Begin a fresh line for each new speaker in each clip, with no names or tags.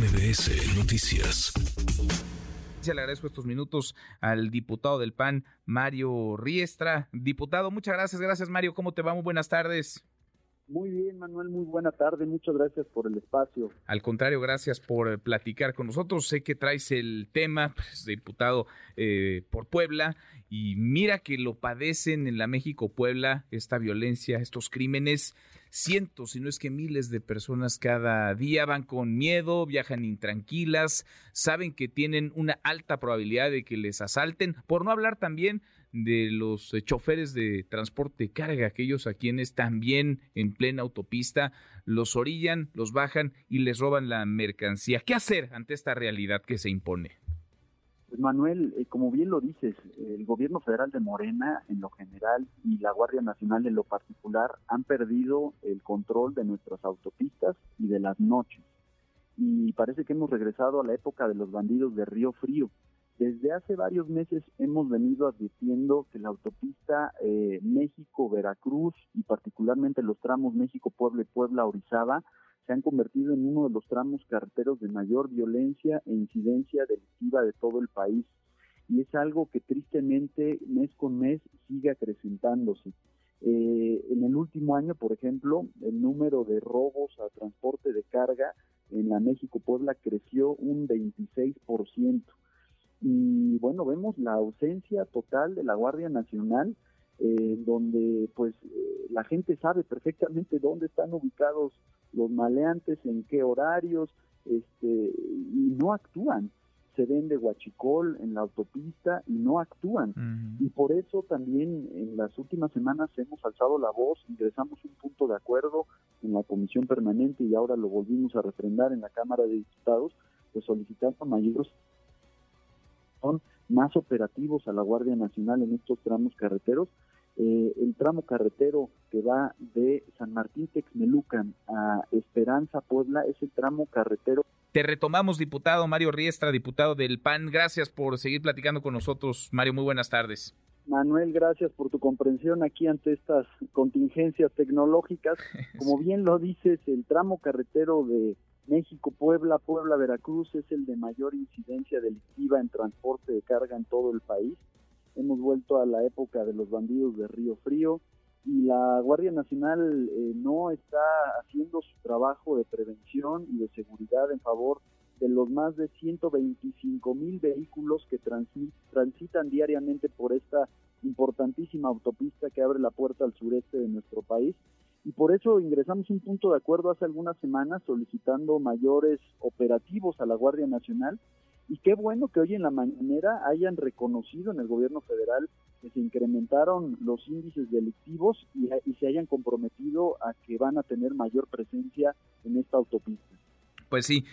MBS Noticias.
Le agradezco estos minutos al diputado del PAN, Mario Riestra. Diputado, muchas gracias. Gracias, Mario. ¿Cómo te va? Muy buenas tardes.
Muy bien, Manuel, muy buena tarde. Muchas gracias por el espacio.
Al contrario, gracias por eh, platicar con nosotros. Sé que traes el tema, pues, diputado eh, por Puebla, y mira que lo padecen en la México-Puebla, esta violencia, estos crímenes. Cientos, si no es que miles de personas cada día van con miedo, viajan intranquilas, saben que tienen una alta probabilidad de que les asalten, por no hablar también de los eh, choferes de transporte carga, aquellos a quienes también en plena autopista los orillan, los bajan y les roban la mercancía. ¿Qué hacer ante esta realidad que se impone?
Pues Manuel, eh, como bien lo dices, el gobierno federal de Morena en lo general y la Guardia Nacional en lo particular han perdido el control de nuestras autopistas y de las noches. Y parece que hemos regresado a la época de los bandidos de Río Frío, hace varios meses hemos venido advirtiendo que la autopista eh, México-Veracruz y particularmente los tramos México-Puebla y Puebla-Orizaba se han convertido en uno de los tramos carreteros de mayor violencia e incidencia delictiva de todo el país. Y es algo que tristemente mes con mes sigue acrecentándose. Eh, en el último año, por ejemplo, el número de robos a transporte de carga en la México-Puebla creció un 26% y bueno, vemos la ausencia total de la Guardia Nacional, eh, donde pues eh, la gente sabe perfectamente dónde están ubicados los maleantes, en qué horarios, este, y no actúan. Se ven de Huachicol en la autopista y no actúan. Y por eso también en las últimas semanas hemos alzado la voz, ingresamos un punto de acuerdo en la comisión permanente y ahora lo volvimos a refrendar en la Cámara de Diputados, pues solicitando mayores son más operativos a la Guardia Nacional en estos tramos carreteros. Eh, el tramo carretero que va de San Martín Texmelucan a Esperanza Puebla es el tramo carretero.
Te retomamos, diputado Mario Riestra, diputado del PAN. Gracias por seguir platicando con nosotros. Mario, muy buenas tardes.
Manuel, gracias por tu comprensión aquí ante estas contingencias tecnológicas. Como bien lo dices, el tramo carretero de México, Puebla, Puebla, Veracruz es el de mayor incidencia delictiva en transporte de carga en todo el país. Hemos vuelto a la época de los bandidos de Río Frío y la Guardia Nacional eh, no está haciendo su trabajo de prevención y de seguridad en favor de los más de 125 mil vehículos que transitan diariamente por esta importantísima autopista que abre la puerta al sureste de nuestro país y por eso ingresamos un punto de acuerdo hace algunas semanas solicitando mayores operativos a la Guardia Nacional y qué bueno que hoy en la mañanera hayan reconocido en el gobierno federal que se incrementaron los índices delictivos y, se hayan comprometido a que van a tener mayor presencia en esta autopista.
Pues sí,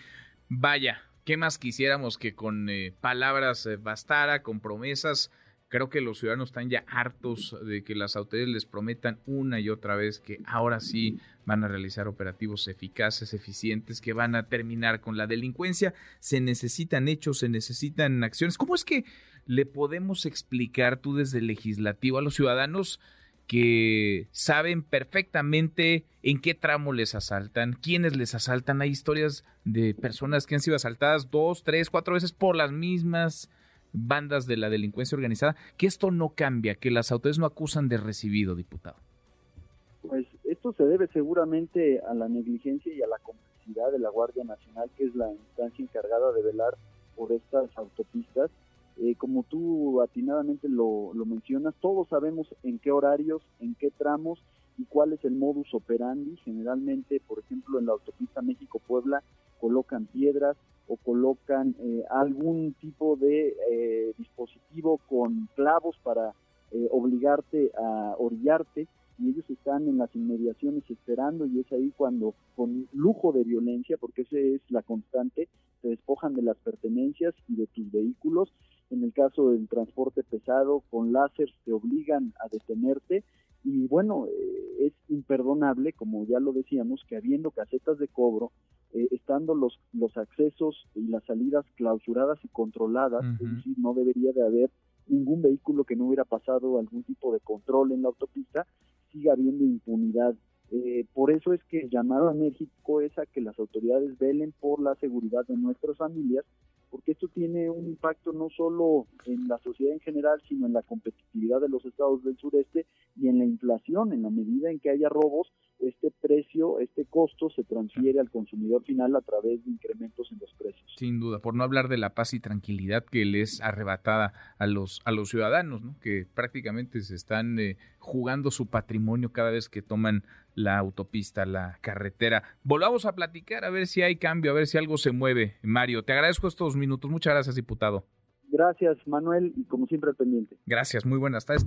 vaya, ¿qué más quisiéramos que con eh, palabras eh, bastara, con promesas? Creo que los ciudadanos están ya hartos de que las autoridades les prometan una y otra vez que ahora sí van a realizar operativos eficaces, eficientes, que van a terminar con la delincuencia. Se necesitan hechos, se necesitan acciones. ¿Cómo es que le podemos explicar tú desde el legislativo a los ciudadanos que saben perfectamente en qué tramo les asaltan, quiénes les asaltan? Hay historias de personas que han sido asaltadas dos, tres, cuatro veces por las mismas bandas de la delincuencia organizada, que esto no cambia, que las autoridades no acusan de recibido, diputado.
Pues esto se debe seguramente a la negligencia y a la complicidad de la Guardia Nacional, que es la instancia encargada de velar por estas autopistas. Eh, como tú atinadamente lo, lo mencionas, todos sabemos en qué horarios, en qué tramos y cuál es el modus operandi. Generalmente, por ejemplo, en la autopista México-Puebla colocan piedras, o colocan eh, algún tipo de eh, dispositivo con clavos para eh, obligarte a orillarte y ellos están en las inmediaciones esperando y es ahí cuando con lujo de violencia, porque esa es la constante, te despojan de las pertenencias y de tus vehículos. En el caso del transporte pesado, con láser te obligan a detenerte y bueno, es imperdonable, como ya lo decíamos, que habiendo casetas de cobro, eh, estando los, los accesos y las salidas clausuradas y controladas, es decir, no debería de haber ningún vehículo que no hubiera pasado algún tipo de control en la autopista, siga habiendo impunidad. Eh, por eso es que el llamado a México es a que las autoridades velen por la seguridad de nuestras familias, porque esto tiene un impacto no solo en la sociedad en general, sino en la competitividad de los estados del sureste y en la inflación. En la medida en que haya robos, este precio, este costo se transfiere al consumidor final a través de incrementos en los precios.
Sin duda, por no hablar de la paz y tranquilidad que les arrebatada a los a los ciudadanos, ¿no? que prácticamente se están eh, jugando su patrimonio cada vez que toman la autopista, la carretera. Volvamos a platicar a ver si hay cambio, a ver si algo se mueve. Mario, te agradezco estos minutos. Muchas gracias, diputado.
Gracias, Manuel, y como siempre pendiente.
Gracias, muy buenas tardes.